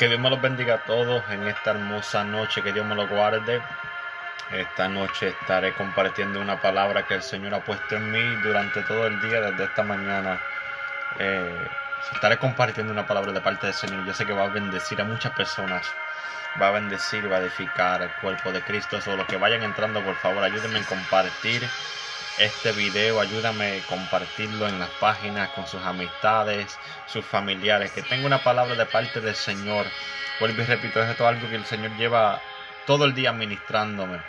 Que Dios me los bendiga a todos en esta hermosa noche, que Dios me los guarde. Esta noche estaré compartiendo una palabra que el Señor ha puesto en mí durante todo el día, desde esta mañana. Eh, estaré compartiendo una palabra de parte del Señor. Yo sé que va a bendecir a muchas personas. Va a bendecir, va a edificar el cuerpo de Cristo. Solo que vayan entrando, por favor, ayúdenme en compartir este video, ayúdame a compartirlo en las páginas con sus amistades, sus familiares, que tenga una palabra de parte del Señor. Vuelvo y repito, esto es algo que el Señor lleva todo el día ministrándome.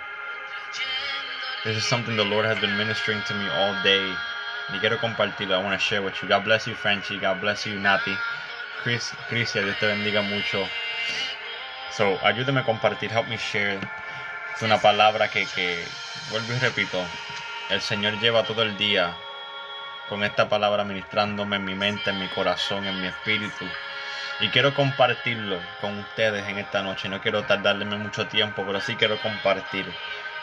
This is something the Lord has been ministering to me all day. Y quiero compartirlo. I want to share with you. God bless you, Frenchy. God bless you, Nati. Chris, Chris, Dios te bendiga mucho. So, ayúdame a compartir. Help me share. Es una palabra que, que vuelvo y repito, el Señor lleva todo el día con esta palabra ministrándome en mi mente, en mi corazón, en mi espíritu. Y quiero compartirlo con ustedes en esta noche. No quiero tardarme mucho tiempo, pero sí quiero compartir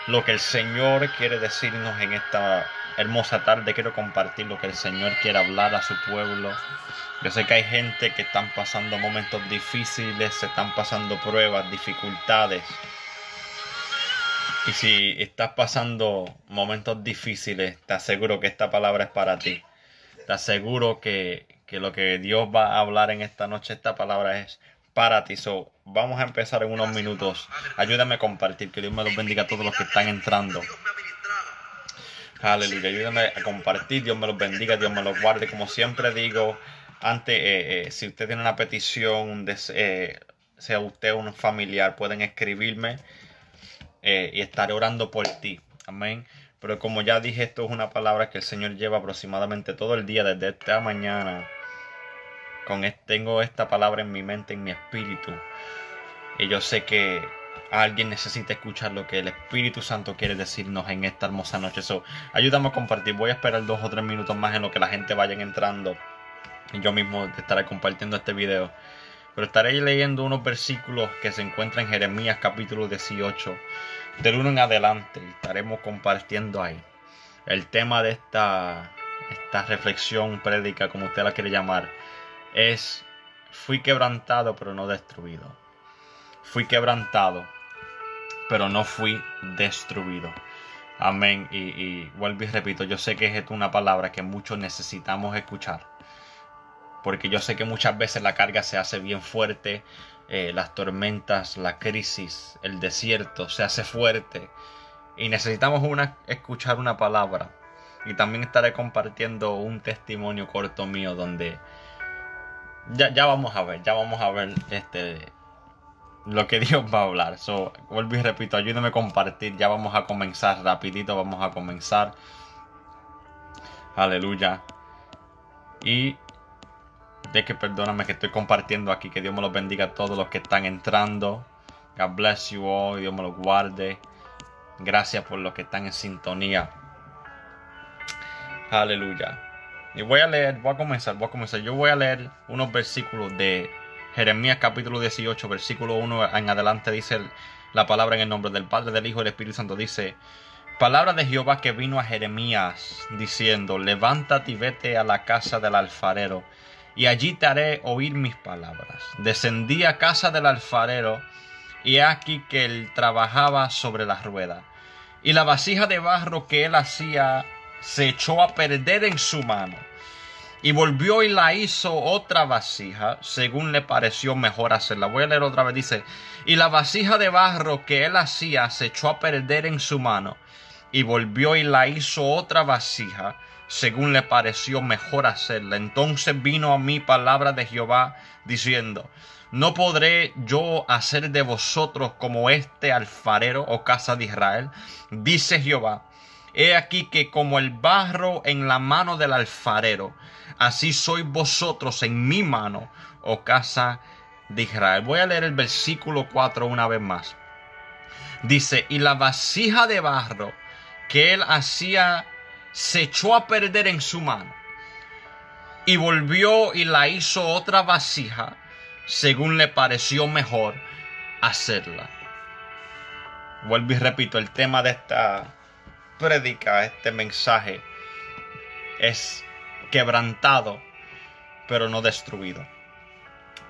lo que el Señor quiere decirnos en esta hermosa tarde. Quiero compartir lo que el Señor quiere hablar a su pueblo. Yo sé que hay gente que están pasando momentos difíciles, se están pasando pruebas, dificultades. Y si estás pasando momentos difíciles, te aseguro que esta palabra es para ti. Te aseguro que, que lo que Dios va a hablar en esta noche, esta palabra es para ti. So, vamos a empezar en unos minutos. Ayúdame a compartir. Que Dios me los bendiga a todos los que están entrando. Aleluya. Ayúdame a compartir. Dios me los bendiga. Dios me los guarde. Como siempre digo, antes, eh, eh, si usted tiene una petición, eh, sea usted un familiar, pueden escribirme eh, y estaré orando por ti. Amén. Pero como ya dije, esto es una palabra que el Señor lleva aproximadamente todo el día, desde esta mañana. Con tengo esta palabra en mi mente, en mi espíritu. Y yo sé que alguien necesita escuchar lo que el Espíritu Santo quiere decirnos en esta hermosa noche. So, ayúdame a compartir. Voy a esperar dos o tres minutos más en lo que la gente vaya entrando. Y yo mismo estaré compartiendo este video. Pero estaré leyendo unos versículos que se encuentran en Jeremías capítulo 18. Del 1 en adelante estaremos compartiendo ahí. El tema de esta, esta reflexión prédica, como usted la quiere llamar, es fui quebrantado pero no destruido. Fui quebrantado pero no fui destruido. Amén. Y, y vuelvo y repito, yo sé que es una palabra que muchos necesitamos escuchar porque yo sé que muchas veces la carga se hace bien fuerte, eh, las tormentas, la crisis, el desierto se hace fuerte y necesitamos una, escuchar una palabra. Y también estaré compartiendo un testimonio corto mío donde ya, ya vamos a ver, ya vamos a ver este lo que Dios va a hablar. So, vuelvo y repito, ayúdame a compartir. Ya vamos a comenzar rapidito, vamos a comenzar. Aleluya. Y de que perdóname que estoy compartiendo aquí. Que Dios me los bendiga a todos los que están entrando. God bless you all. Dios me los guarde. Gracias por los que están en sintonía. Aleluya. Y voy a leer, voy a comenzar, voy a comenzar. Yo voy a leer unos versículos de Jeremías capítulo 18, versículo 1 en adelante. Dice la palabra en el nombre del Padre, del Hijo y del Espíritu Santo. Dice, palabra de Jehová que vino a Jeremías diciendo, levántate y vete a la casa del alfarero y allí te haré oír mis palabras. Descendí a casa del alfarero, y aquí que él trabajaba sobre la rueda. Y la vasija de barro que él hacía se echó a perder en su mano. Y volvió y la hizo otra vasija, según le pareció mejor hacerla. Voy a leer otra vez, dice, y la vasija de barro que él hacía se echó a perder en su mano. Y volvió y la hizo otra vasija, según le pareció mejor hacerla. Entonces vino a mí palabra de Jehová diciendo, no podré yo hacer de vosotros como este alfarero o casa de Israel, dice Jehová. He aquí que como el barro en la mano del alfarero, así sois vosotros en mi mano, oh casa de Israel. Voy a leer el versículo 4 una vez más. Dice, y la vasija de barro que él hacía se echó a perder en su mano. Y volvió y la hizo otra vasija, según le pareció mejor hacerla. Vuelvo y repito, el tema de esta predica, este mensaje, es quebrantado, pero no destruido.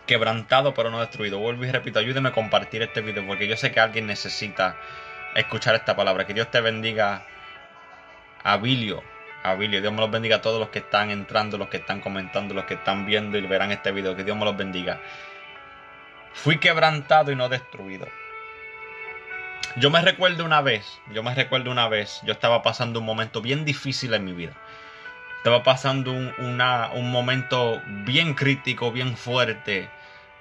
Quebrantado, pero no destruido. Vuelvo y repito, ayúdeme a compartir este video porque yo sé que alguien necesita escuchar esta palabra. Que Dios te bendiga, Abilio. Abilio, Dios me los bendiga a todos los que están entrando, los que están comentando, los que están viendo y verán este video. Que Dios me los bendiga. Fui quebrantado y no destruido. Yo me recuerdo una vez, yo me recuerdo una vez, yo estaba pasando un momento bien difícil en mi vida. Estaba pasando un, un momento bien crítico, bien fuerte,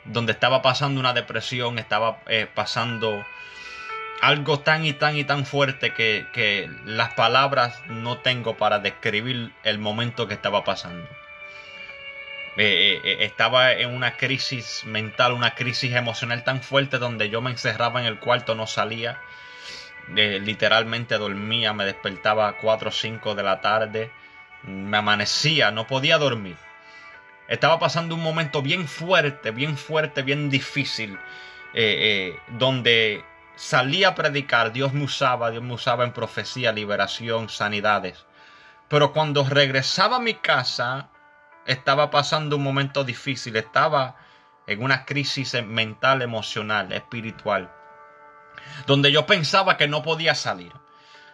donde estaba pasando una depresión, estaba eh, pasando algo tan y tan y tan fuerte que, que las palabras no tengo para describir el momento que estaba pasando. Eh, eh, estaba en una crisis mental, una crisis emocional tan fuerte donde yo me encerraba en el cuarto, no salía. literalmente dormía, me despertaba a 4 o 5 de la tarde me amanecía, no podía dormir. Estaba pasando un momento bien fuerte, bien fuerte, bien difícil, eh, eh, donde salía a predicar, Dios me usaba, Dios me usaba en profecía, liberación, sanidades. Pero cuando regresaba a mi casa, estaba pasando un momento difícil, estaba en una crisis mental, emocional, espiritual, donde yo pensaba que no podía salir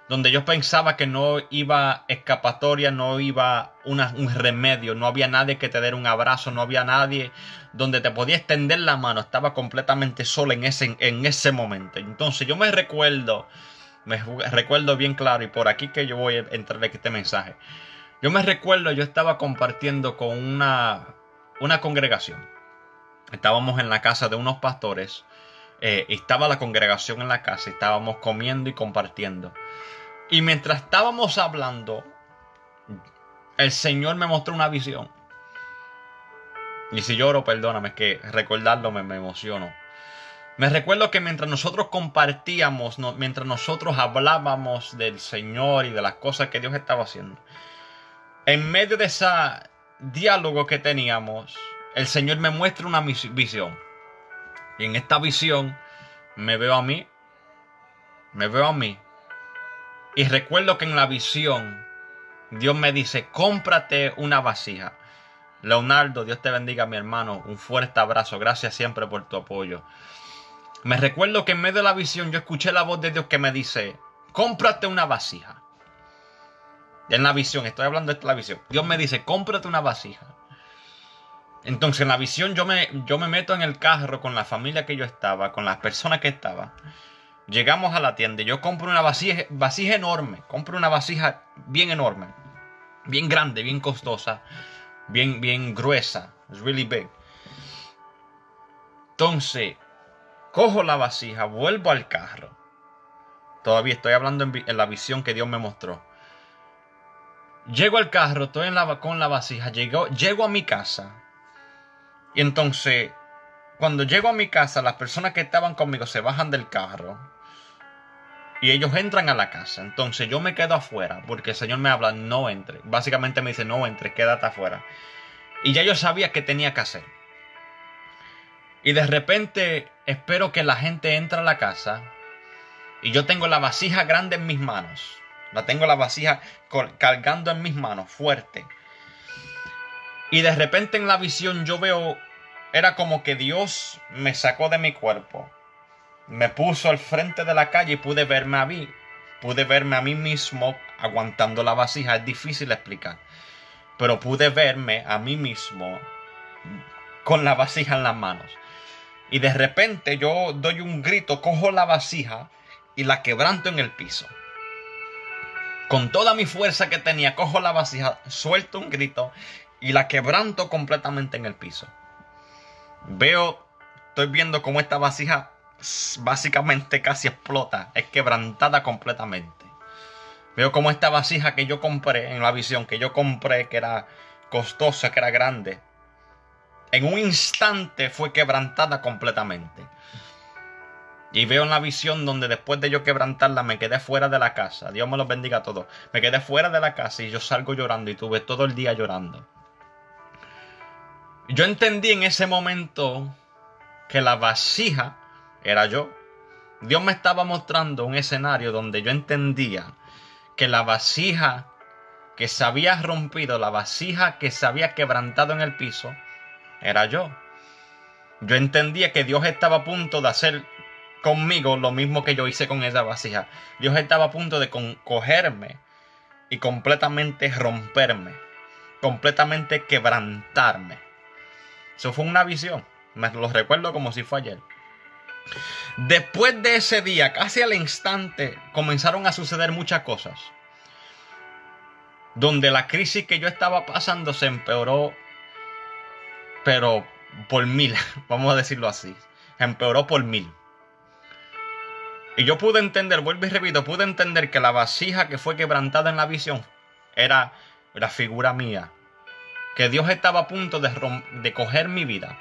donde yo pensaba que no iba escapatoria, no iba un remedio, no había nadie que te diera un abrazo, no había nadie donde te podía extender la mano, estaba completamente solo en ese, en ese momento. Entonces yo me recuerdo, me recuerdo bien claro, y por aquí que yo voy a entrar este mensaje. Yo me recuerdo, yo estaba compartiendo con una, una congregación. Estábamos en la casa de unos pastores. Eh, estaba la congregación en la casa, estábamos comiendo y compartiendo. Y mientras estábamos hablando, el Señor me mostró una visión. Y si lloro, perdóname, es que recordarlo me, me. Me recuerdo que mientras nosotros compartíamos, mientras nosotros hablábamos del Señor y de las cosas que Dios estaba haciendo, en medio de ese diálogo que teníamos, el Señor me muestra una visión. Y en esta visión me veo a mí, me veo a mí y recuerdo que en la visión Dios me dice, cómprate una vasija. Leonardo, Dios te bendiga, mi hermano. Un fuerte abrazo. Gracias siempre por tu apoyo. Me recuerdo que en medio de la visión yo escuché la voz de Dios que me dice, cómprate una vasija. En la visión, estoy hablando de la visión. Dios me dice, cómprate una vasija. Entonces en la visión yo me, yo me meto en el carro con la familia que yo estaba, con las personas que estaba. Llegamos a la tienda y yo compro una vasija, vasija enorme. Compro una vasija bien enorme. Bien grande, bien costosa. Bien, bien gruesa. Es really big. Entonces, cojo la vasija, vuelvo al carro. Todavía estoy hablando en, la visión que Dios me mostró. Llego al carro, estoy en la, con la vasija, llego, llego a mi casa. Y entonces, cuando llego a mi casa, las personas que estaban conmigo se bajan del carro y ellos entran a la casa. Entonces yo me quedo afuera porque el Señor me habla, no entre. Básicamente me dice, no entre, quédate afuera. Y ya yo sabía qué tenía que hacer. Y de repente espero que la gente entre a la casa y yo tengo la vasija grande en mis manos. La tengo la vasija cargando en mis manos, fuerte. Y de repente en la visión yo veo, era como que Dios me sacó de mi cuerpo me puso al frente de la calle y pude verme a mí. Pude verme a mí mismo aguantando la vasija. Es difícil explicar. Pero pude verme a mí mismo con la vasija en las manos. Y de repente yo doy un grito, cojo la vasija y la quebranto en el piso. Con toda mi fuerza que tenía, cojo la vasija, suelto un grito y la quebranto completamente en el piso. Veo, estoy viendo cómo esta vasija básicamente casi explota, es quebrantada completamente. Veo como esta vasija que yo compré en la visión, que yo compré, que era costosa, que era grande, en un instante fue quebrantada completamente. Y veo en la visión donde después de yo quebrantarla me quedé fuera de la casa. Dios me los bendiga a todos. Me quedé fuera de la casa y yo salgo llorando y tuve todo el día llorando. Yo entendí en ese momento que la vasija era yo. Dios me estaba mostrando un escenario donde yo entendía que la vasija que se había rompido, la vasija que se había quebrantado en el piso, era yo. Yo entendía que Dios estaba a punto de hacer conmigo lo mismo que yo hice con esa vasija. Dios estaba a punto de cogerme y completamente romperme, completamente quebrantarme. Eso fue una visión. Me lo recuerdo como si fue ayer. Después de ese día, casi al instante, comenzaron a suceder muchas cosas. Donde la crisis que yo estaba pasando se empeoró, pero por mil, vamos a decirlo así. Empeoró por mil. Y yo pude entender, vuelvo y repito, pude entender que la vasija que fue quebrantada en la visión era la figura mía. Que Dios estaba a punto de, coger mi vida.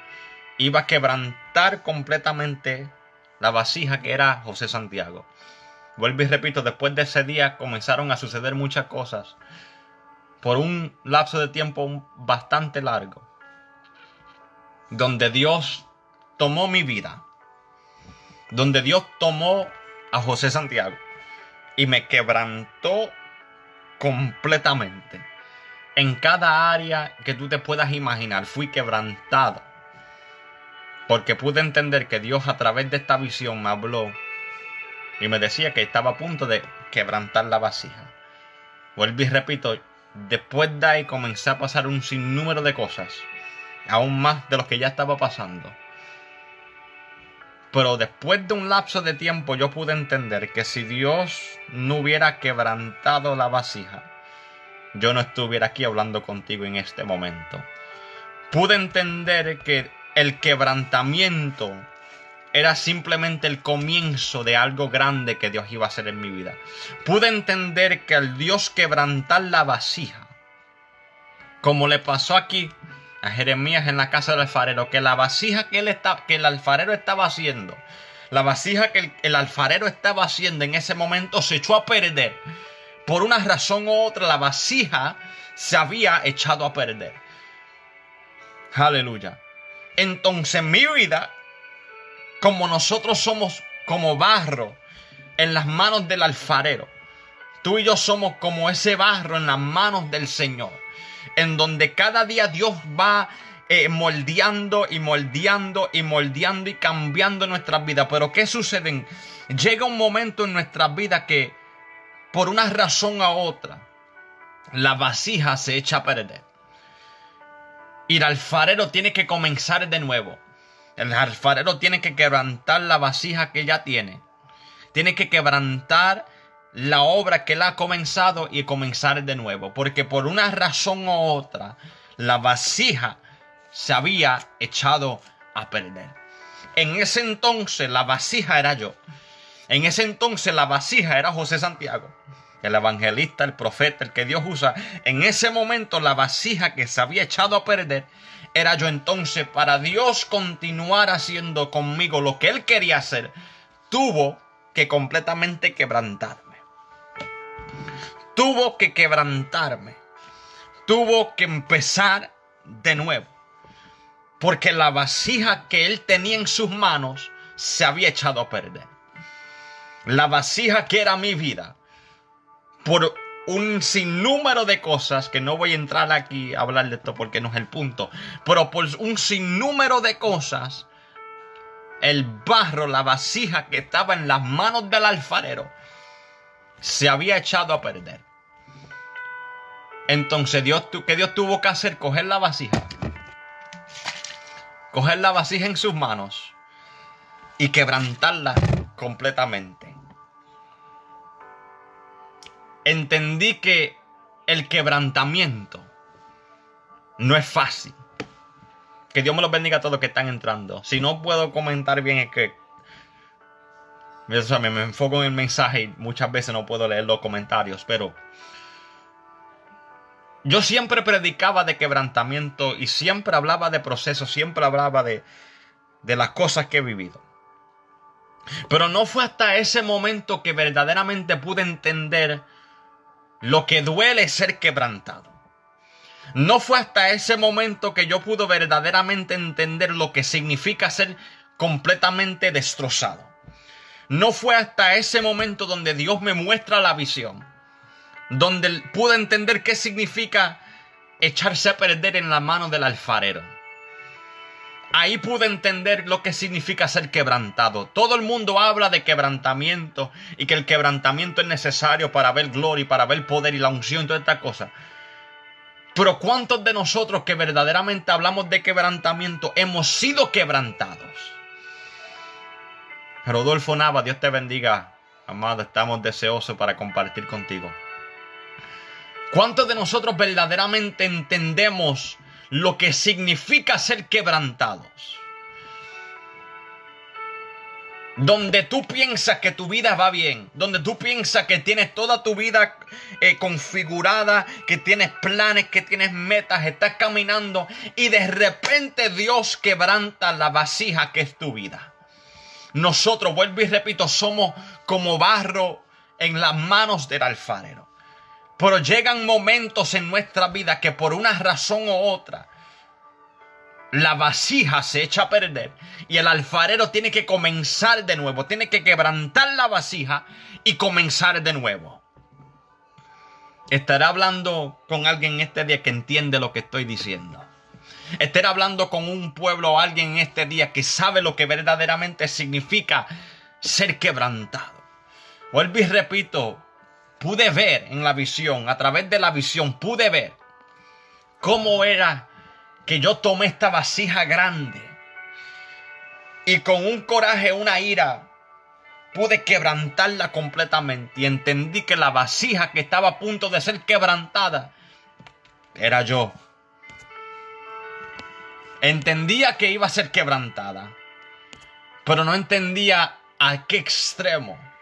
Iba a quebrantar completamente la vasija que era José Santiago. Vuelvo y repito, después de ese día comenzaron a suceder muchas cosas. Por un lapso de tiempo bastante largo. Donde Dios tomó mi vida. Donde Dios tomó a José Santiago y me quebrantó completamente. En cada área que tú te puedas imaginar, fui quebrantado. Porque pude entender que Dios a través de esta visión me habló y me decía que estaba a punto de quebrantar la vasija. Vuelvo y repito, después de ahí comencé a pasar un sinnúmero de cosas, aún más de lo que ya estaba pasando. Pero después de un lapso de tiempo yo pude entender que si Dios no hubiera quebrantado la vasija, yo no estuviera aquí hablando contigo en este momento. Pude entender que el quebrantamiento era simplemente el comienzo de algo grande que Dios iba a hacer en mi vida. Pude entender que al Dios quebrantar la vasija, como le pasó aquí, a Jeremías en la casa del alfarero que la vasija que, él está, que el alfarero estaba haciendo, la vasija que el, alfarero estaba haciendo en ese momento se echó a perder. Por una razón u otra, la vasija se había echado a perder. Aleluya. Entonces mi vida, como nosotros somos como barro en las manos del alfarero, tú y yo somos como ese barro en las manos del Señor en donde cada día Dios va eh, moldeando y moldeando y moldeando y cambiando nuestras vidas. Pero ¿qué sucede? Llega un momento en nuestras vidas que por una razón u otra la vasija se echa a perder. Y el alfarero tiene que comenzar de nuevo. El alfarero tiene que quebrantar la vasija que ya tiene. Tiene que quebrantar la obra que él ha comenzado y comenzar de nuevo. Porque por una razón u otra, la vasija se había echado a perder. En ese entonces la vasija era yo. En ese entonces la vasija era José Santiago, el evangelista, el profeta, el que Dios usa. En ese momento la vasija que se había echado a perder era yo entonces para Dios continuar haciendo conmigo lo que él quería hacer. Tuvo que completamente quebrantar tuvo que quebrantarme, tuvo que empezar de nuevo, porque la vasija que él tenía en sus manos se había echado a perder. La vasija que era mi vida, por un sinnúmero de cosas que no voy a entrar aquí a hablar de esto porque no es el punto, pero por un sinnúmero de cosas, el barro, la vasija que estaba en las manos del alfarero, se había echado a perder. Entonces, ¿qué Dios tuvo que hacer? Coger la vasija. Coger la vasija en sus manos y quebrantarla completamente. Entendí que el quebrantamiento no es fácil. Que Dios me los bendiga a todos los que están entrando. Si no puedo comentar bien es que me, enfoco en el mensaje y muchas veces no puedo leer los comentarios, pero Yo siempre predicaba de quebrantamiento y siempre hablaba de procesos, siempre hablaba de, de las cosas que he vivido. Pero no fue hasta ese momento que verdaderamente pude entender lo que duele ser quebrantado. No fue hasta ese momento que yo pude verdaderamente entender lo que significa ser completamente destrozado. No fue hasta ese momento donde Dios me muestra la visión, donde pude entender qué significa echarse a perder en la mano del alfarero. Ahí pude entender lo que significa ser quebrantado. Todo el mundo habla de quebrantamiento y que el quebrantamiento es necesario para ver gloria para ver poder y la unción y toda esta cosa. Pero ¿cuántos de nosotros que verdaderamente hablamos de quebrantamiento hemos sido quebrantados? Rodolfo Nava, Dios te bendiga. Amado, estamos deseosos para compartir contigo. ¿Cuántos de nosotros verdaderamente entendemos lo que significa ser quebrantados. Donde tú piensas que tu vida va bien, donde tú piensas que tienes toda tu vida eh, configurada, que tienes planes, que tienes metas, estás caminando y de repente Dios quebranta la vasija que es tu vida. Nosotros, vuelvo y repito, somos como barro en las manos del alfarero. Pero llegan momentos en nuestra vida que por una razón u otra la vasija se echa a perder y el alfarero tiene que comenzar de nuevo, tiene que quebrantar la vasija y comenzar de nuevo. Estaré hablando con alguien en este día que entiende lo que estoy diciendo. Estaré hablando con un pueblo o alguien en este día que sabe lo que verdaderamente significa ser quebrantado. Vuelvo y repito, pude ver en la visión, a través de la visión, pude ver cómo era que yo tomé esta vasija grande y con un coraje, una ira, pude quebrantarla completamente y entendí que la vasija que estaba a punto de ser quebrantada era yo. Entendía que iba a ser quebrantada, pero no entendía a qué extremo.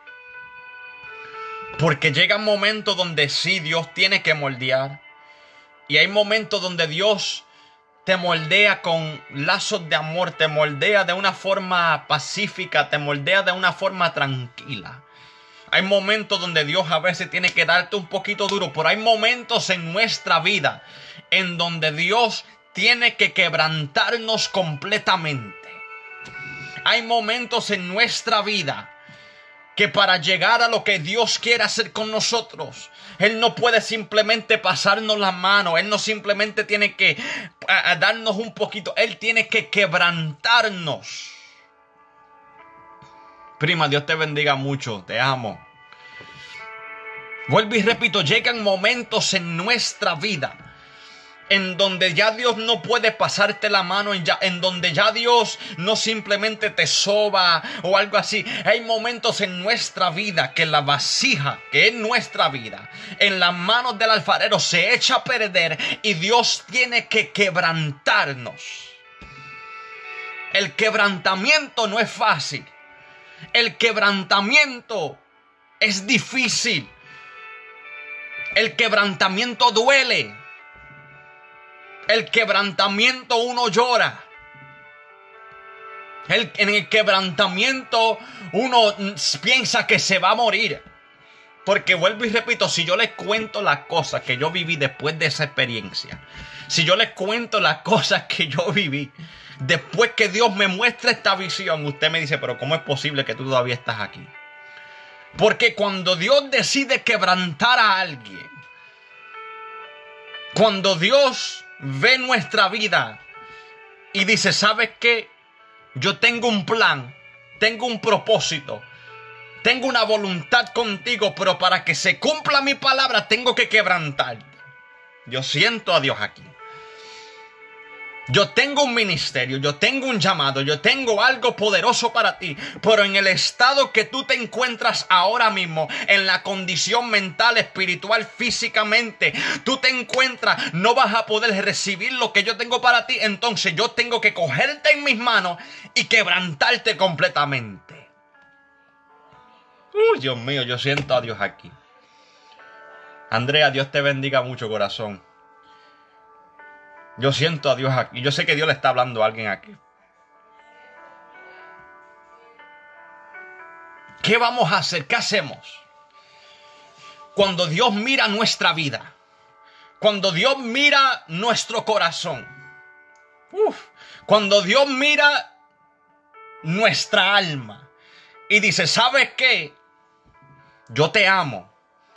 Porque llega un momento donde sí Dios tiene que moldear. Y hay momentos donde Dios te moldea con lazos de amor, te moldea de una forma pacífica, te moldea de una forma tranquila. Hay momentos donde Dios a veces tiene que darte un poquito duro, pero hay momentos en nuestra vida en donde Dios tiene que quebrantarnos completamente. Hay momentos en nuestra vida que para llegar a lo que Dios quiere hacer con nosotros, Él no puede simplemente pasarnos la mano, Él no simplemente tiene que darnos un poquito, Él tiene que quebrantarnos. Prima, Dios te bendiga mucho, te amo. Vuelvo y repito, llegan momentos en nuestra vida en donde ya Dios no puede pasarte la mano, en, donde ya Dios no simplemente te soba o algo así. Hay momentos en nuestra vida que la vasija, que es nuestra vida, en las manos del alfarero se echa a perder y Dios tiene que quebrantarnos. El quebrantamiento no es fácil. El quebrantamiento es difícil. El quebrantamiento duele. El quebrantamiento uno llora. El, en el quebrantamiento uno piensa que se va a morir. Porque vuelvo y repito, si yo les cuento las cosas que yo viví después de esa experiencia, si yo les cuento las cosas que yo viví, después que Dios me muestra esta visión, usted me dice, pero ¿cómo es posible que tú todavía estás aquí? Porque cuando Dios decide quebrantar a alguien, cuando Dios ve nuestra vida y dice, ¿sabes qué? Yo tengo un plan, tengo un propósito, tengo una voluntad contigo, pero para que se cumpla mi palabra tengo que quebrantar. Yo siento a Dios aquí. Yo tengo un ministerio, yo tengo un llamado, yo tengo algo poderoso para ti, pero en el estado que tú te encuentras ahora mismo, en la condición mental, espiritual, físicamente, tú te encuentras, no vas a poder recibir lo que yo tengo para ti, entonces yo tengo que cogerte en mis manos y quebrantarte completamente. Uy, Dios mío, yo siento a Dios aquí. Andrea, Dios te bendiga mucho, corazón. Yo siento a Dios aquí. Yo sé que Dios le está hablando a alguien aquí. ¿Qué vamos a hacer? ¿Qué hacemos? Cuando Dios mira nuestra vida. Cuando Dios mira nuestro corazón. cuando Dios mira nuestra alma. Y dice, ¿sabes qué? Yo te amo.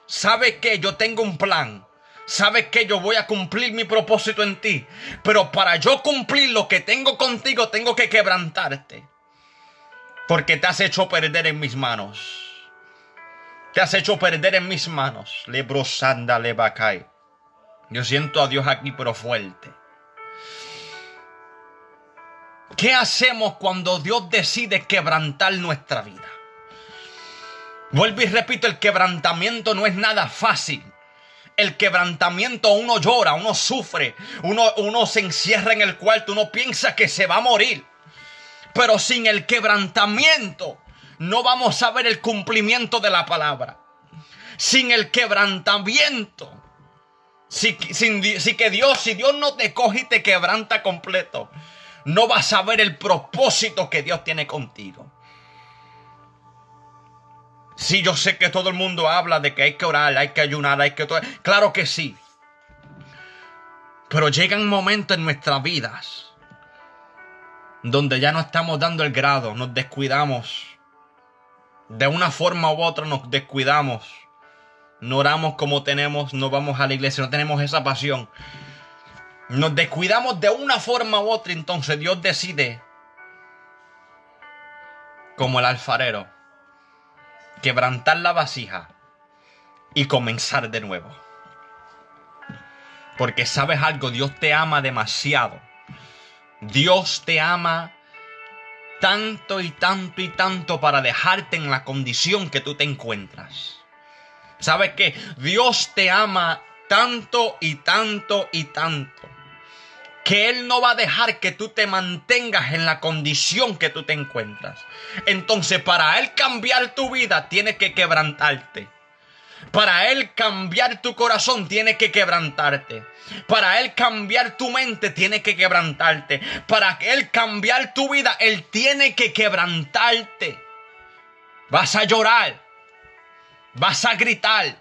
¿Sabes qué? Yo tengo un plan. ¿Sabes que yo voy a cumplir mi propósito en ti? Pero para yo cumplir lo que tengo contigo, tengo que quebrantarte. Porque te has hecho perder en mis manos. Te has hecho perder en mis manos. Lebrosanda lebacai. Yo siento a Dios aquí, pero fuerte. ¿Qué hacemos cuando Dios decide quebrantar nuestra vida? Vuelvo y repito, el quebrantamiento no es nada fácil el quebrantamiento uno llora, uno sufre, uno, uno se encierra en el cuarto, uno piensa que se va a morir. Pero sin el quebrantamiento no vamos a ver el cumplimiento de la palabra. Sin el quebrantamiento, si, si que Dios, si Dios no te coge y te quebranta completo, no vas a ver el propósito que Dios tiene contigo. Sí, yo sé que todo el mundo habla de que hay que orar, hay que ayunar, hay que... Claro que sí. Pero llegan momentos en nuestras vidas donde ya no estamos dando el grado, nos descuidamos. De una forma u otra nos descuidamos. No oramos como tenemos, no vamos a la iglesia, no tenemos esa pasión. Nos descuidamos de una forma u otra, entonces Dios decide, como el alfarero, quebrantar la vasija y comenzar de nuevo. Porque sabes algo, Dios te ama demasiado. Dios te ama tanto y tanto y tanto para dejarte en la condición que tú te encuentras. ¿Sabes qué? Dios te ama tanto y tanto y tanto que Él no va a dejar que tú te mantengas en la condición que tú te encuentras. Entonces, para Él cambiar tu vida, tiene que quebrantarte. Para Él cambiar tu corazón, tiene que quebrantarte. Para Él cambiar tu mente, tiene que quebrantarte. Para Él cambiar tu vida, Él tiene que quebrantarte. Vas a llorar. Vas a gritar.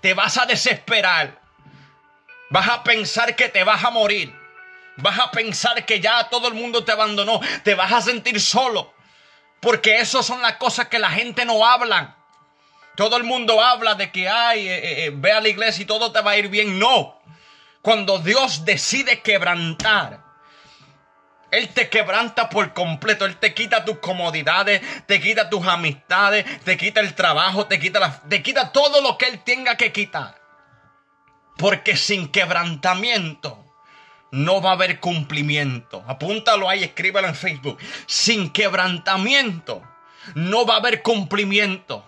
Te vas a desesperar. Vas a pensar que te vas a morir. Vas a pensar que ya todo el mundo te abandonó. Te vas a sentir solo. Porque eso son las cosas que la gente no habla. Todo el mundo habla de que, ay, eh, eh, eh, ve a la iglesia y todo te va a ir bien. No. Cuando Dios decide quebrantar, Él te quebranta por completo. Él te quita tus comodidades, te quita tus amistades, te quita el trabajo, te quita, te quita todo lo que Él tenga que quitar. Porque sin quebrantamiento no va a haber cumplimiento. Apúntalo ahí, escríbelo en Facebook. Sin quebrantamiento, no va a haber cumplimiento.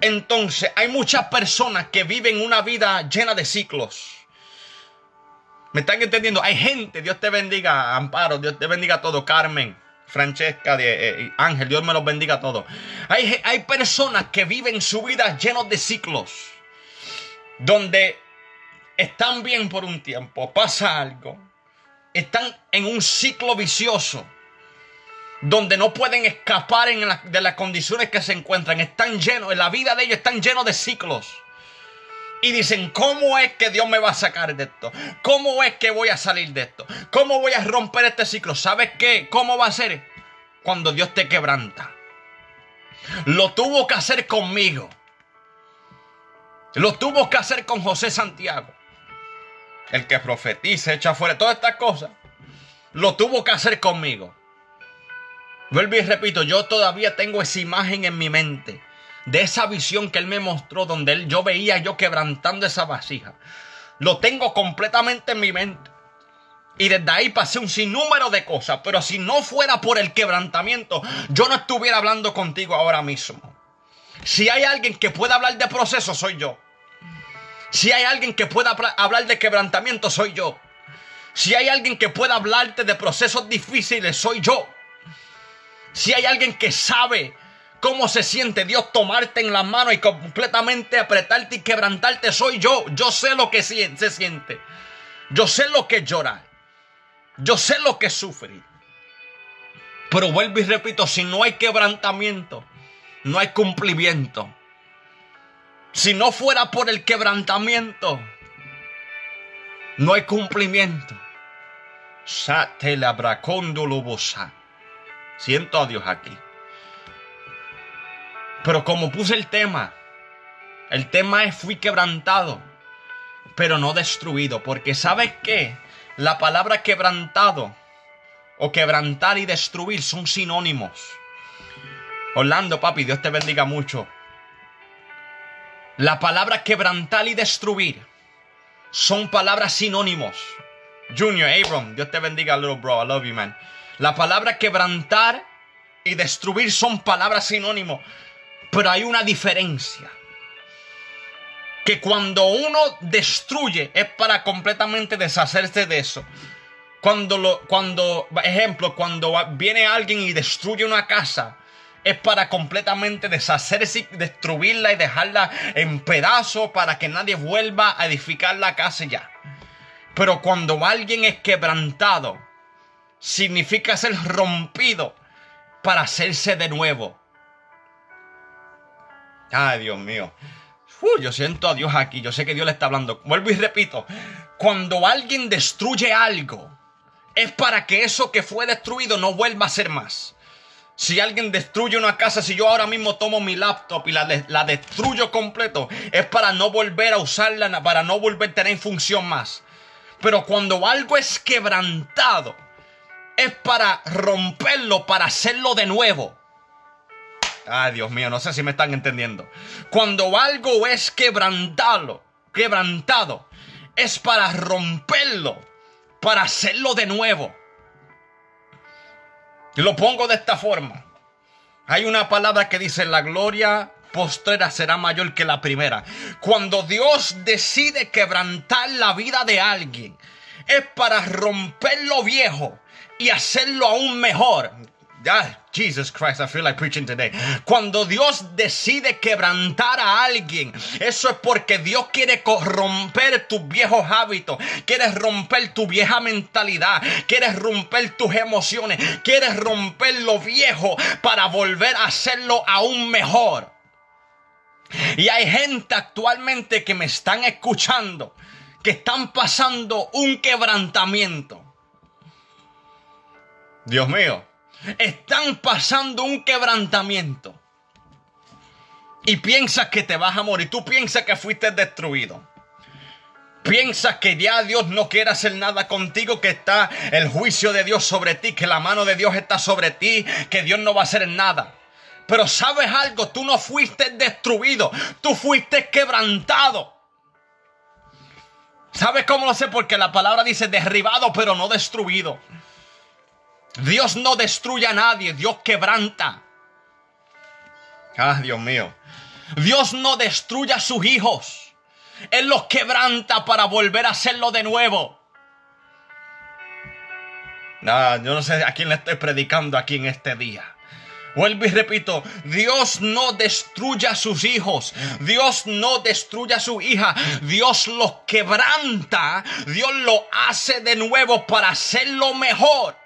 Entonces, hay muchas personas que viven una vida llena de ciclos. ¿Me están entendiendo? Hay gente, Dios te bendiga, Amparo, Dios te bendiga a todo, Carmen, Francesca, de, eh, Ángel, Dios me los bendiga a todos. Hay, hay personas que viven su vida llenos de ciclos, donde están bien por un tiempo, pasa algo, están en un ciclo vicioso donde no pueden escapar de las condiciones que se encuentran, están llenos, en la vida de ellos están llenos de ciclos. Y dicen, ¿cómo es que Dios me va a sacar de esto? ¿Cómo es que voy a salir de esto? ¿Cómo voy a romper este ciclo? ¿Sabes qué? ¿Cómo va a ser? Cuando Dios te quebranta. Lo tuvo que hacer conmigo. Lo tuvo que hacer con José Santiago el que profetiza, echa fuera todas estas cosas, lo tuvo que hacer conmigo. Vuelvo y repito, yo todavía tengo esa imagen en mi mente de esa visión que él me mostró donde él, yo veía yo quebrantando esa vasija. Lo tengo completamente en mi mente. Y desde ahí pasé un sinnúmero de cosas, pero si no fuera por el quebrantamiento, yo no estuviera hablando contigo ahora mismo. Si hay alguien que pueda hablar de proceso, soy yo. Si hay alguien que pueda hablar de quebrantamiento, soy yo. Si hay alguien que pueda hablarte de procesos difíciles, soy yo. Si hay alguien que sabe cómo se siente Dios tomarte en la mano y completamente apretarte y quebrantarte, soy yo. Yo sé lo que se siente. Yo sé lo que llorar. Yo sé lo que sufrir. Pero vuelvo y repito, si no hay quebrantamiento, no hay cumplimiento. Si no fuera por el quebrantamiento, no hay cumplimiento. Siento a Dios aquí. Pero como puse el tema, el tema es fui quebrantado, pero no destruido. Porque ¿sabes qué? La palabra quebrantado o quebrantar y destruir son sinónimos. Orlando, papi, Dios te bendiga mucho. La palabra quebrantar y destruir son palabras sinónimos. Junior, Abram, Dios te bendiga, little bro. I love you, man. La palabra quebrantar y destruir son palabras sinónimos. Pero hay una diferencia. Que cuando uno destruye es para completamente deshacerse de eso. Cuando, lo, cuando, ejemplo, cuando viene alguien y destruye una casa, es para completamente deshacerse, destruirla y dejarla en pedazos para que nadie vuelva a edificar la casa ya. Pero cuando alguien es quebrantado, significa ser rompido para hacerse de nuevo. Ay, Dios mío. yo siento a Dios aquí. Yo sé que Dios le está hablando. Vuelvo y repito. Cuando alguien destruye algo, es para que eso que fue destruido no vuelva a ser más. Si alguien destruye una casa, si yo ahora mismo tomo mi laptop y la, la destruyo completo, es para no volver a usarla, para no volver a tener función más. Pero cuando algo es quebrantado, es para romperlo, para hacerlo de nuevo. Ay, Dios mío, no sé si me están entendiendo. Cuando algo es quebrantado, quebrantado, es para romperlo, para hacerlo de nuevo. Lo pongo de esta forma. Hay una palabra que dice la gloria postrera será mayor que la primera. Cuando Dios decide quebrantar la vida de alguien, es para romper lo viejo y hacerlo aún mejor. Jesus Christ, I feel like preaching today. Cuando Dios decide quebrantar a alguien, eso es porque Dios quiere romper tus viejos hábitos, quiere romper tu vieja mentalidad, quiere romper tus emociones, quiere romper lo viejo para volver a hacerlo aún mejor. Y hay gente actualmente que me están escuchando, que están pasando un quebrantamiento. Dios mío, están pasando un quebrantamiento. Y piensas que te vas a morir. Tú piensas que fuiste destruido. Piensas que ya Dios no quiere hacer nada contigo, que está el juicio de Dios sobre ti, que la mano de Dios está sobre ti, que Dios no va a hacer nada. Pero sabes algo, tú no fuiste destruido, tú fuiste quebrantado. ¿Sabes cómo lo sé? Porque la palabra dice derribado, pero no destruido. Dios no destruye a nadie, Dios quebranta. Ah, Dios mío. Dios no destruye a sus hijos. Él los quebranta para volver a hacerlo de nuevo. Ah, yo no sé a quién le estoy predicando aquí en este día. Vuelvo y repito, Dios no destruye a sus hijos, Dios no destruye a su hija, Dios los quebranta, Dios lo hace de nuevo para hacerlo mejor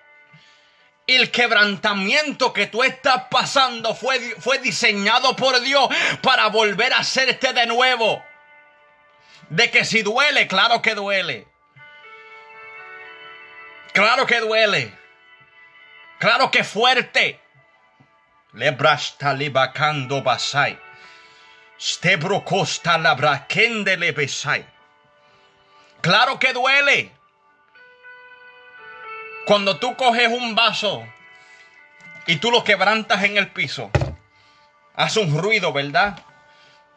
el quebrantamiento que tú estás pasando fue, fue diseñado por Dios para volver a hacerte de nuevo. De que si duele, claro que duele. Claro que duele. Claro que fuerte. Lebrasta libacando basai. Stebro costa labrakende le besai. Claro que duele. Cuando tú coges un vaso y tú lo quebrantas en el piso, hace un ruido, ¿verdad?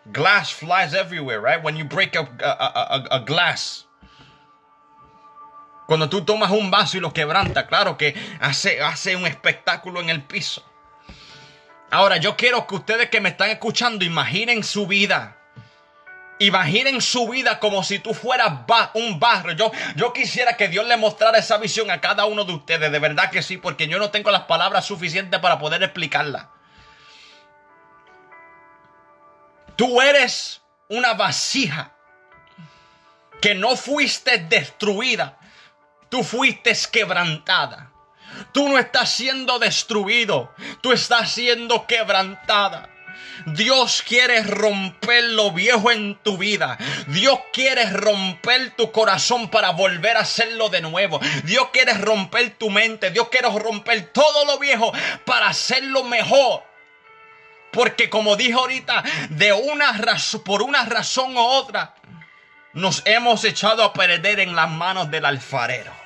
Glass flies everywhere, right? When you break a, glass. Cuando tú tomas un vaso y lo quebrantas, claro que hace, hace un espectáculo en el piso. Ahora, yo quiero que ustedes que me están escuchando imaginen su vida Imaginen su vida como si tú fueras un barro. Yo, yo quisiera que Dios le mostrara esa visión a cada uno de ustedes. De verdad que sí, porque yo no tengo las palabras suficientes para poder explicarla. Tú eres una vasija que no fuiste destruida, tú fuiste quebrantada. Tú no estás siendo destruido, tú estás siendo quebrantada. Dios quiere romper lo viejo en tu vida. Dios quiere romper tu corazón para volver a hacerlo de nuevo. Dios quiere romper tu mente. Dios quiere romper todo lo viejo para hacerlo mejor. Porque como dije ahorita, de una por una razón u otra, nos hemos echado a perder en las manos del alfarero.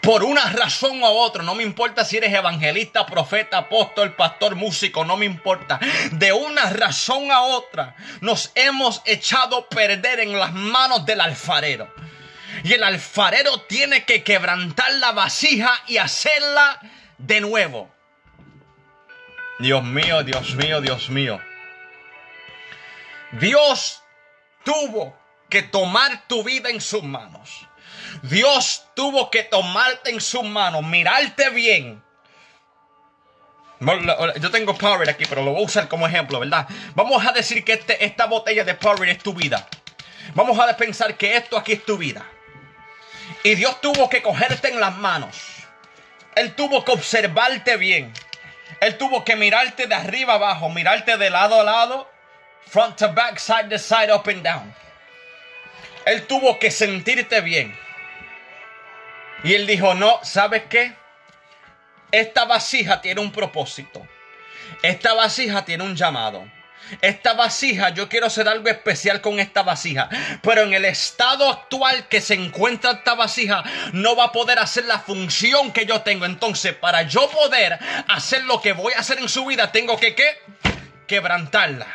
Por una razón u otra, no me importa si eres evangelista, profeta, apóstol, pastor, músico, no me importa. De una razón a otra, nos hemos echado perder en las manos del alfarero. Y el alfarero tiene que quebrantar la vasija y hacerla de nuevo. Dios mío, Dios mío, Dios mío. Dios tuvo que tomar tu vida en sus manos. Dios tuvo que tomarte en sus manos, mirarte bien. Yo tengo Power aquí, pero lo voy a usar como ejemplo, ¿verdad? Vamos a decir que este, esta botella de Power es tu vida. Vamos a pensar que esto aquí es tu vida. Y Dios tuvo que cogerte en las manos. Él tuvo que observarte bien. Él tuvo que mirarte de arriba abajo, mirarte de lado a lado, front to back, side to side, up and down. Él tuvo que sentirte bien. Y él dijo, no, ¿sabes qué? Esta vasija tiene un propósito. Esta vasija tiene un llamado. Esta vasija, yo quiero hacer algo especial con esta vasija. Pero en el estado actual que se encuentra esta vasija, no va a poder hacer la función que yo tengo. Entonces, para yo poder hacer lo que voy a hacer en su vida, tengo que ¿qué? quebrantarla.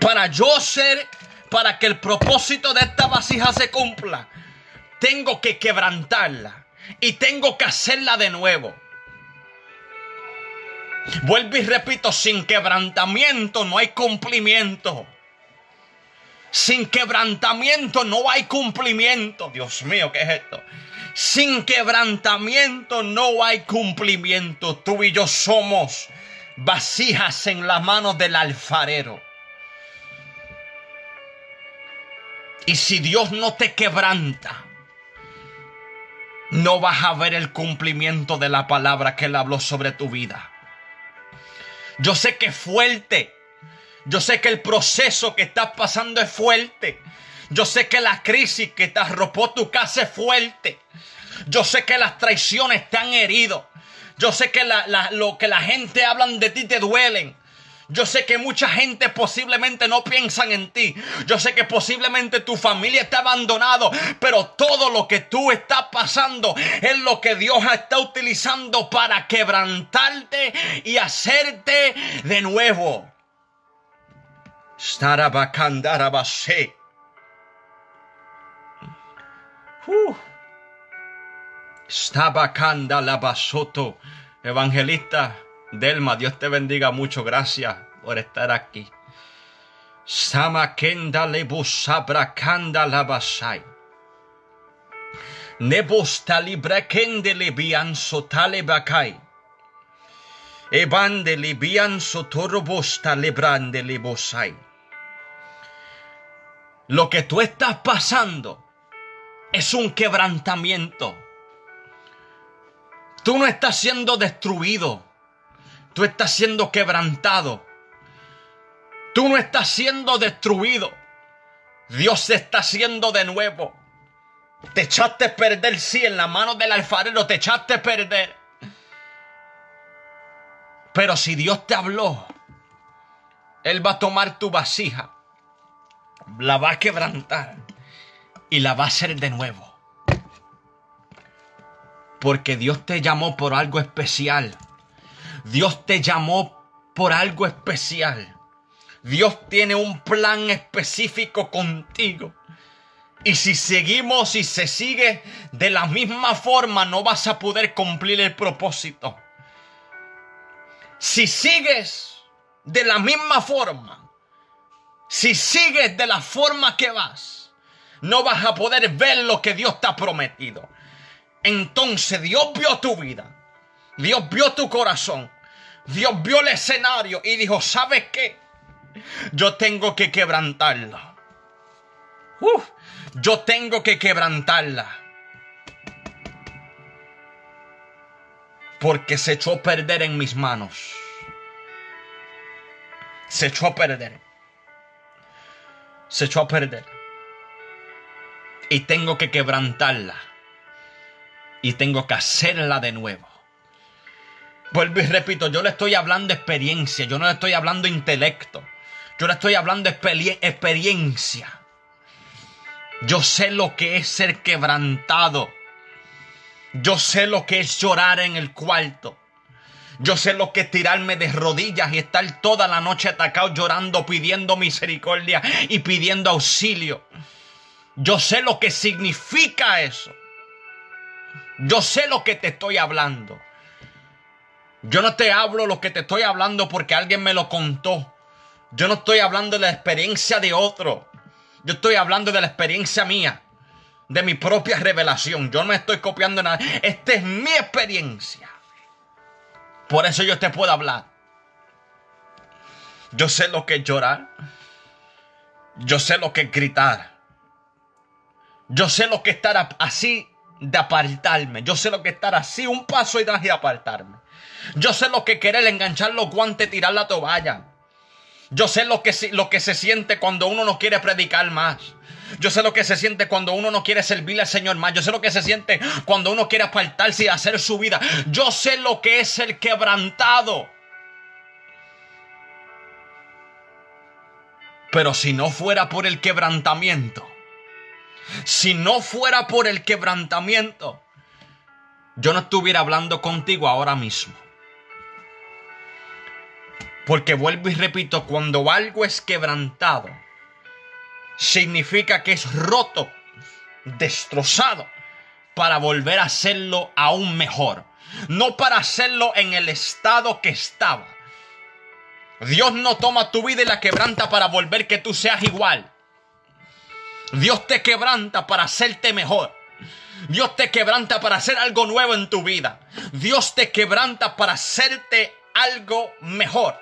Para yo ser para que el propósito de esta vasija se cumpla, tengo que quebrantarla y tengo que hacerla de nuevo. Vuelvo y repito, sin quebrantamiento no hay cumplimiento. Sin quebrantamiento no hay cumplimiento. Dios mío, ¿qué es esto? Sin quebrantamiento no hay cumplimiento. Tú y yo somos vasijas en las manos del alfarero. Y si Dios no te quebranta, no vas a ver el cumplimiento de la palabra que Él habló sobre tu vida. Yo sé que es fuerte. Yo sé que el proceso que estás pasando es fuerte. Yo sé que la crisis que te arropó tu casa es fuerte. Yo sé que las traiciones te han herido. Yo sé que lo que la gente hablan de ti te duelen. Yo sé que mucha gente posiblemente no piensan en ti. Yo sé que posiblemente tu familia está abandonado. Pero todo lo que tú estás pasando es lo que Dios está utilizando para quebrantarte y hacerte de nuevo. Estaba la basoto. Evangelista. Delma, Dios te bendiga mucho. Gracias por estar aquí. Samakenda lebusabra kanda labasai. Nebosta librakende lebianso talebakai. Ebande libianso torobosta lebrande lebosai. Lo que tú estás pasando es un quebrantamiento. Tú no estás siendo destruido. Tú estás siendo quebrantado. Tú no estás siendo destruido. Dios se está haciendo de nuevo. Te echaste a perder, sí, en la mano del alfarero, te echaste a perder. Pero si Dios te habló, Él va a tomar tu vasija, la va a quebrantar y la va a hacer de nuevo. Porque Dios te llamó por algo especial. Dios te llamó por algo especial. Dios tiene un plan específico contigo. Y si seguimos y se sigue de la misma forma, no vas a poder cumplir el propósito. Si sigues de la misma forma, si sigues de la forma que vas, no vas a poder ver lo que Dios te ha prometido. Entonces Dios vio tu vida, Dios vio tu corazón, Dios vio el escenario y dijo, ¿sabes qué? Yo tengo que quebrantarla. yo tengo que quebrantarla. Porque se echó a perder en mis manos. Se echó a perder. Se echó a perder. Y tengo que quebrantarla. Y tengo que hacerla de nuevo. Vuelvo y repito, yo le estoy hablando experiencia, yo no le estoy hablando intelecto. Yo le estoy hablando experiencia. Yo sé lo que es ser quebrantado. Yo sé lo que es llorar en el cuarto. Yo sé lo que es tirarme de rodillas y estar toda la noche atacado llorando, pidiendo misericordia y pidiendo auxilio. Yo sé lo que significa eso. Yo sé lo que te estoy hablando. Yo no te hablo lo que te estoy hablando porque alguien me lo contó. Yo no estoy hablando de la experiencia de otro. Yo estoy hablando de la experiencia mía. De mi propia revelación. Yo no me estoy copiando nada. Esta es mi experiencia. Por eso yo te puedo hablar. Yo sé lo que es llorar. Yo sé lo que es gritar. Yo sé lo que es estar así de apartarme. Yo sé lo que es estar así un paso y de apartarme. Yo sé lo que querer enganchar los guantes, tirar la toalla. Yo sé lo que, lo que se siente cuando uno no quiere predicar más. Yo sé lo que se siente cuando uno no quiere servirle al Señor más. Yo sé lo que se siente cuando uno quiere apartarse y hacer su vida. Yo sé lo que es el quebrantado. Pero si no fuera por el quebrantamiento, si no fuera por el quebrantamiento, yo no estuviera hablando contigo ahora mismo. Porque vuelvo y repito, cuando algo es quebrantado, significa que es roto, destrozado, para volver a hacerlo aún mejor. No para hacerlo en el estado que estaba. Dios no toma tu vida y la quebranta para volver que tú seas igual. Dios te quebranta para hacerte mejor. Dios te quebranta para hacer algo nuevo en tu vida. Dios te quebranta para hacerte algo mejor.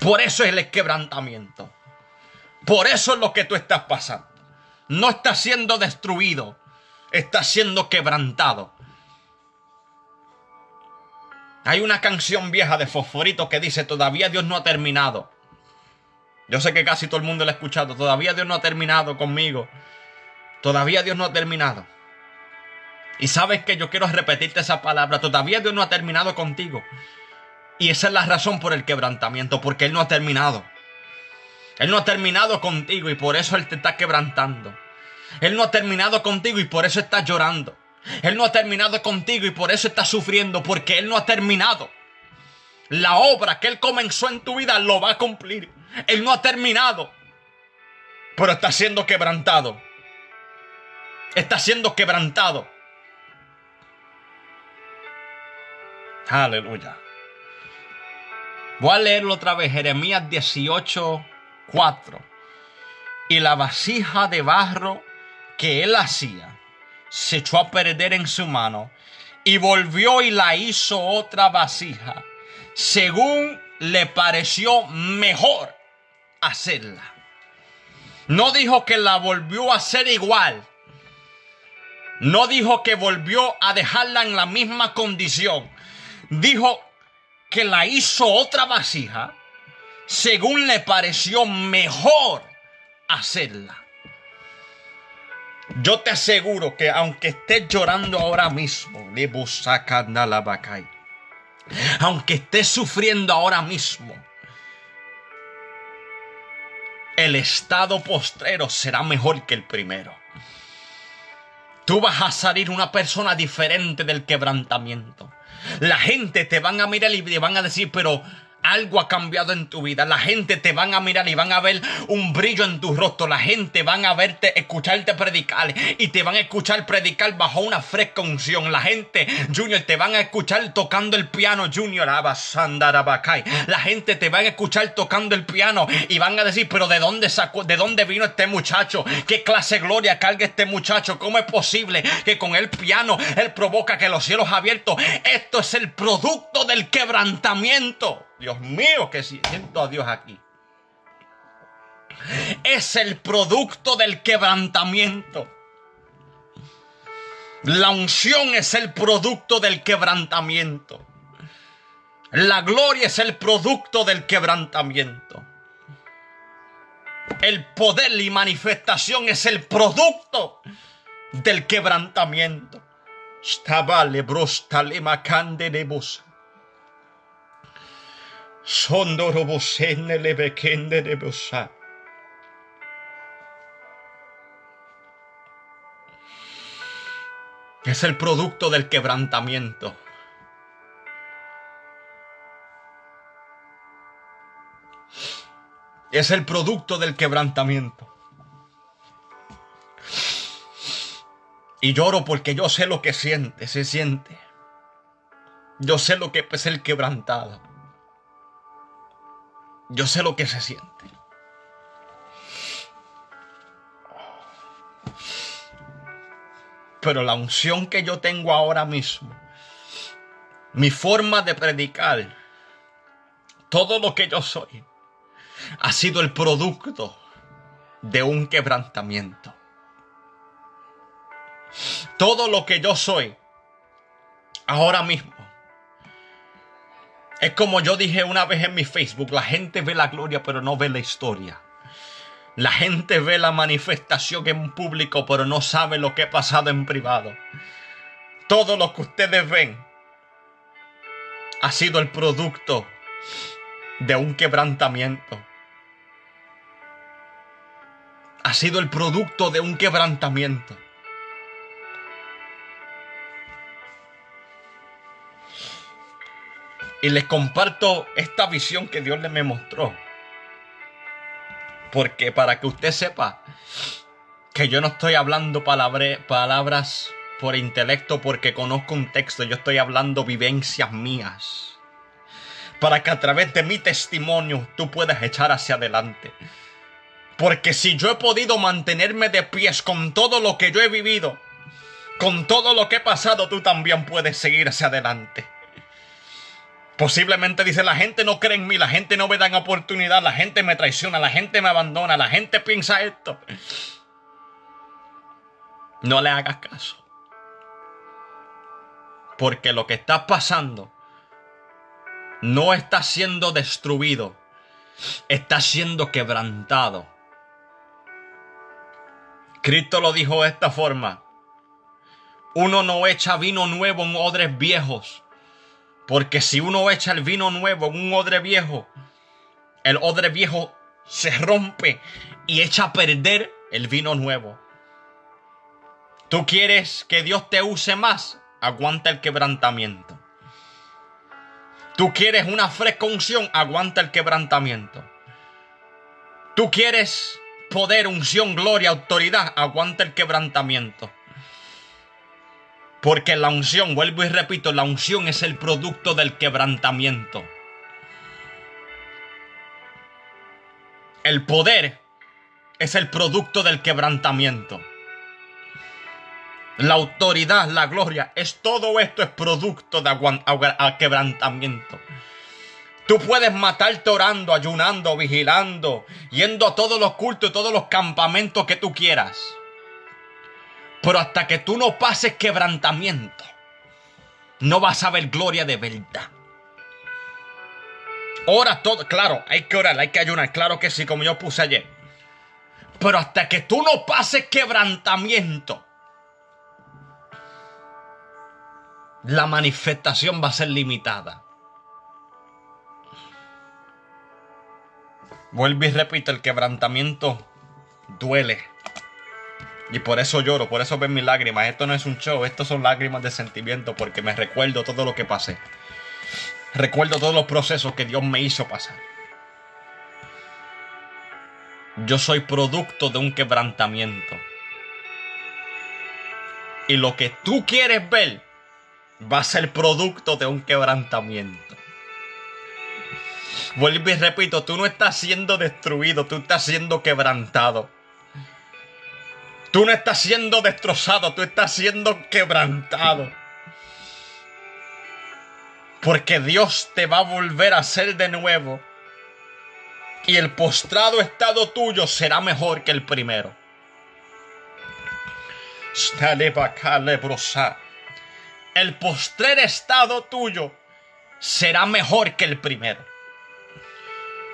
Por eso es el quebrantamiento. Por eso es lo que tú estás pasando. No estás siendo destruido, estás siendo quebrantado. Hay una canción vieja de Fosforito que dice, todavía Dios no ha terminado. Yo sé que casi todo el mundo la ha escuchado. Todavía Dios no ha terminado conmigo. Todavía Dios no ha terminado. Y sabes que yo quiero repetirte esa palabra. Todavía Dios no ha terminado contigo. Y esa es la razón por el quebrantamiento, porque Él no ha terminado. Él no ha terminado contigo y por eso Él te está quebrantando. Él no ha terminado contigo y por eso estás llorando. Él no ha terminado contigo y por eso estás sufriendo, porque Él no ha terminado. La obra que Él comenzó en tu vida lo va a cumplir. Él no ha terminado, pero está siendo quebrantado. Está siendo quebrantado. Aleluya. Voy a leerlo otra vez, Jeremías 18, 4. Y la vasija de barro que él hacía se echó a perder en su mano y volvió y la hizo otra vasija, según le pareció mejor hacerla. No dijo que la volvió a hacer igual. No dijo que volvió a dejarla en la misma condición. Dijo que la hizo otra vasija según le pareció mejor hacerla. Yo te aseguro que aunque estés llorando ahora mismo, aunque estés sufriendo ahora mismo, el estado postrero será mejor que el primero. Tú vas a salir una persona diferente del quebrantamiento. La gente te van a mirar y te van a decir, pero algo ha cambiado en tu vida. La gente te van a mirar y van a ver un brillo en tu rostro. La gente van a verte, escucharte predicar y te van a escuchar predicar bajo una fresca unción. La gente, Junior, te van a escuchar tocando el piano, Junior. La gente te va a escuchar tocando el piano y van a decir, pero ¿de dónde sacó, de dónde vino este muchacho? ¿Qué clase de gloria carga este muchacho? ¿Cómo es posible que con el piano él provoca que los cielos abiertos? Esto es el producto del quebrantamiento. Dios mío, que siento a Dios aquí. Es el producto del quebrantamiento. La unción es el producto del quebrantamiento. La gloria es el producto del quebrantamiento. El poder y manifestación es el producto del quebrantamiento. Es el producto del quebrantamiento. Es el producto del quebrantamiento. Y lloro porque yo sé lo que siente, se siente. Yo sé lo que es el quebrantado. Yo sé lo que se siente. Pero la unción que yo tengo ahora mismo, mi forma de predicar, todo lo que yo soy, ha sido el producto de un quebrantamiento. Todo lo que yo soy ahora mismo es como yo dije una vez en mi Facebook, la gente ve la gloria pero no ve la historia. La gente ve la manifestación en público, pero no sabe lo que ha pasado en privado. Todo lo que ustedes ven ha sido el producto de un quebrantamiento. Ha sido el producto de un quebrantamiento. Y les comparto esta visión que Dios le me mostró. Porque para que usted sepa que yo no estoy hablando palabras por intelecto porque conozco un texto, yo estoy hablando vivencias mías. Para que a través de mi testimonio tú puedas echar hacia adelante. Porque si yo he podido mantenerme de pies con todo lo que yo he vivido, con todo lo que he pasado, tú también puedes seguir hacia adelante. Posiblemente dice, la gente no cree en mí, la gente no me da oportunidad, la gente me traiciona, la gente me abandona, la gente piensa esto. No le hagas caso. Porque lo que está pasando no está siendo destruido, está siendo quebrantado. Cristo lo dijo de esta forma. Uno no echa vino nuevo en odres viejos porque si uno echa el vino nuevo en un odre viejo, el odre viejo se rompe y echa a perder el vino nuevo. ¿Tú quieres que Dios te use más? Aguanta el quebrantamiento. ¿Tú quieres una fresca unción? Aguanta el quebrantamiento. ¿Tú quieres poder, unción, gloria, autoridad? Aguanta el quebrantamiento. Porque la unción, vuelvo y repito, la unción es el producto del quebrantamiento. El poder es el producto del quebrantamiento. La autoridad, la gloria, es todo esto es producto de quebrantamiento. Tú puedes matarte orando, ayunando, vigilando, yendo a todos los cultos y todos los campamentos que tú quieras. Pero hasta que tú no pases quebrantamiento, no vas a ver gloria de verdad. Ora todo, claro, hay que orar, hay que ayunar, claro que sí, como yo puse ayer. Pero hasta que tú no pases quebrantamiento, la manifestación va a ser limitada. Vuelvo y repito, el quebrantamiento duele. Y por eso lloro, por eso ven mis lágrimas. Esto no es un show, esto son lágrimas de sentimiento porque me recuerdo todo lo que pasé. Recuerdo todos los procesos que Dios me hizo pasar. Yo soy producto de un quebrantamiento. Y lo que tú quieres ver va a ser producto de un quebrantamiento. Vuelvo y repito, tú no estás siendo destruido, tú estás siendo quebrantado. Tú no estás siendo destrozado, tú estás siendo quebrantado. Porque Dios te va a volver a hacer de nuevo. Y el postrado estado tuyo será mejor que el primero. El postrer estado tuyo será mejor que el primero.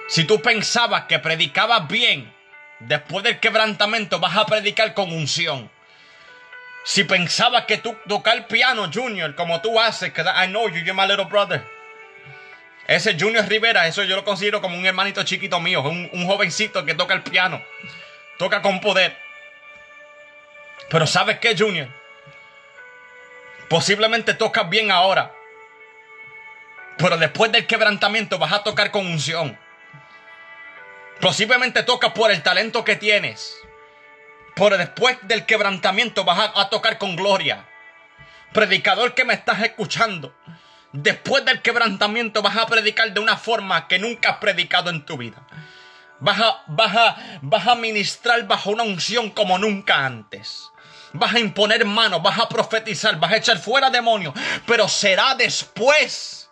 Si tú pensabas que predicabas bien, después del quebrantamiento vas a predicar con unción. Si pensabas que tú tocar piano, Junior, como tú haces, que I know you, you're my little brother. Ese Junior Rivera, eso yo lo considero como un hermanito chiquito mío, un, un jovencito que toca el piano, toca con poder. Pero ¿sabes qué, Junior? Posiblemente tocas bien ahora, pero después del quebrantamiento vas a tocar con unción. Posiblemente tocas por el talento que tienes. Pero después del quebrantamiento vas a, tocar con gloria. Predicador que me estás escuchando. Después del quebrantamiento vas a predicar de una forma que nunca has predicado en tu vida. Vas a, vas a, vas a ministrar bajo una unción como nunca antes. Vas a imponer manos, vas a profetizar, vas a echar fuera demonios. Pero será después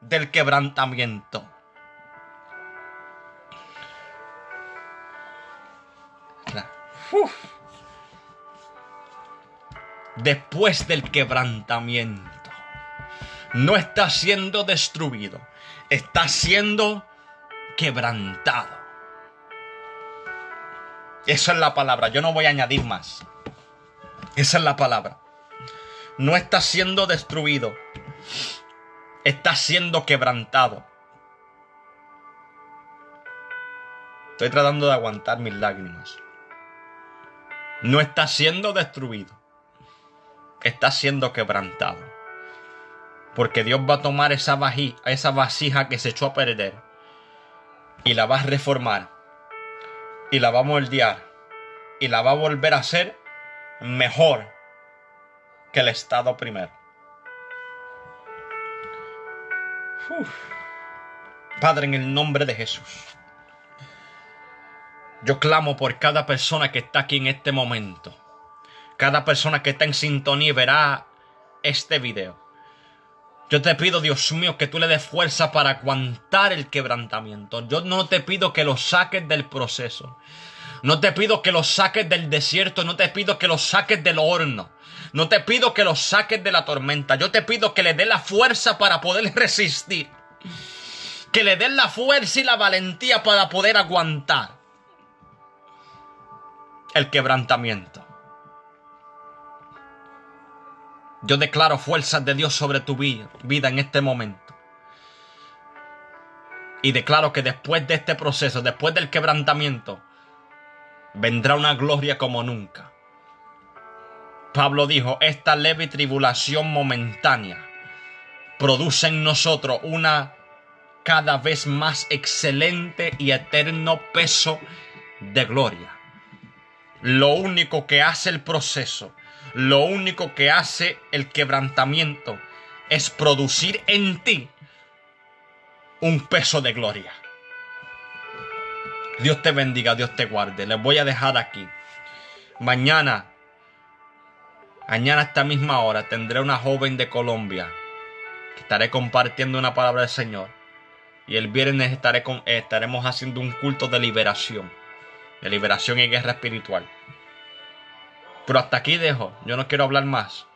del quebrantamiento. Después del quebrantamiento. No está siendo destruido. Está siendo quebrantado. Esa es la palabra. Yo no voy a añadir más. Esa es la palabra. No está siendo destruido. Está siendo quebrantado. Estoy tratando de aguantar mis lágrimas no está siendo destruido, está siendo quebrantado. Porque Dios va a tomar esa, esa vasija que se echó a perder y la va a reformar y la va a moldear y la va a volver a hacer mejor que el estado primero. Padre, en el nombre de Jesús. Yo clamo por cada persona que está aquí en este momento. Cada persona que está en sintonía verá este video. Yo te pido, Dios mío, que tú le des fuerza para aguantar el quebrantamiento. Yo no te pido que lo saques del proceso. No te pido que lo saques del desierto. No te pido que lo saques del horno. No te pido que lo saques de la tormenta. Yo te pido que le des la fuerza para poder resistir. Que le des la fuerza y la valentía para poder aguantar el quebrantamiento. Yo declaro fuerzas de Dios sobre tu vida en este momento. Y declaro que después de este proceso, después del quebrantamiento, vendrá una gloria como nunca. Pablo dijo, esta leve tribulación momentánea produce en nosotros una cada vez más excelente y eterno peso de gloria lo único que hace el proceso, lo único que hace el quebrantamiento es producir en ti un peso de gloria. Dios te bendiga, Dios te guarde. Les voy a dejar aquí. Mañana, mañana a esta misma hora, tendré una joven de Colombia que estaré compartiendo una palabra del Señor. Y el viernes estaré con, estaremos haciendo un culto de liberación de liberación y guerra espiritual. Pero hasta aquí dejo, yo no quiero hablar más.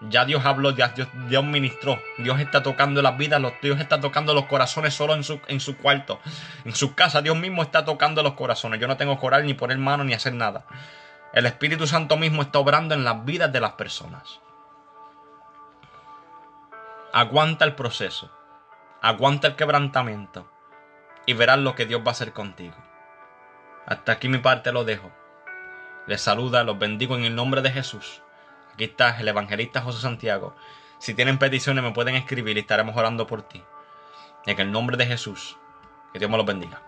Ya Dios habló, ya Dios, Dios ministró. Dios está tocando las vidas, Dios está tocando los corazones solo en su, en su cuarto, en su casa. Dios mismo está tocando los corazones. Yo no tengo que orar ni poner mano ni hacer nada. El Espíritu Santo mismo está obrando en las vidas de las personas. Aguanta el proceso, aguanta el quebrantamiento y verás lo que Dios va a hacer contigo. Hasta aquí mi parte lo dejo. Les saluda, los bendigo en el nombre de Jesús. Aquí está el evangelista José Santiago. Si tienen peticiones me pueden escribir y estaremos orando por ti. En el nombre de Jesús. Que Dios me los bendiga.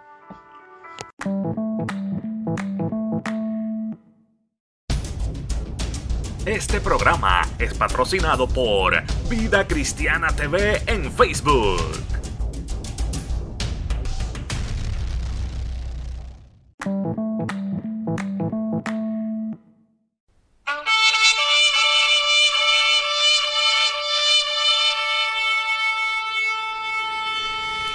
Este programa es patrocinado por Vida Cristiana TV en Facebook.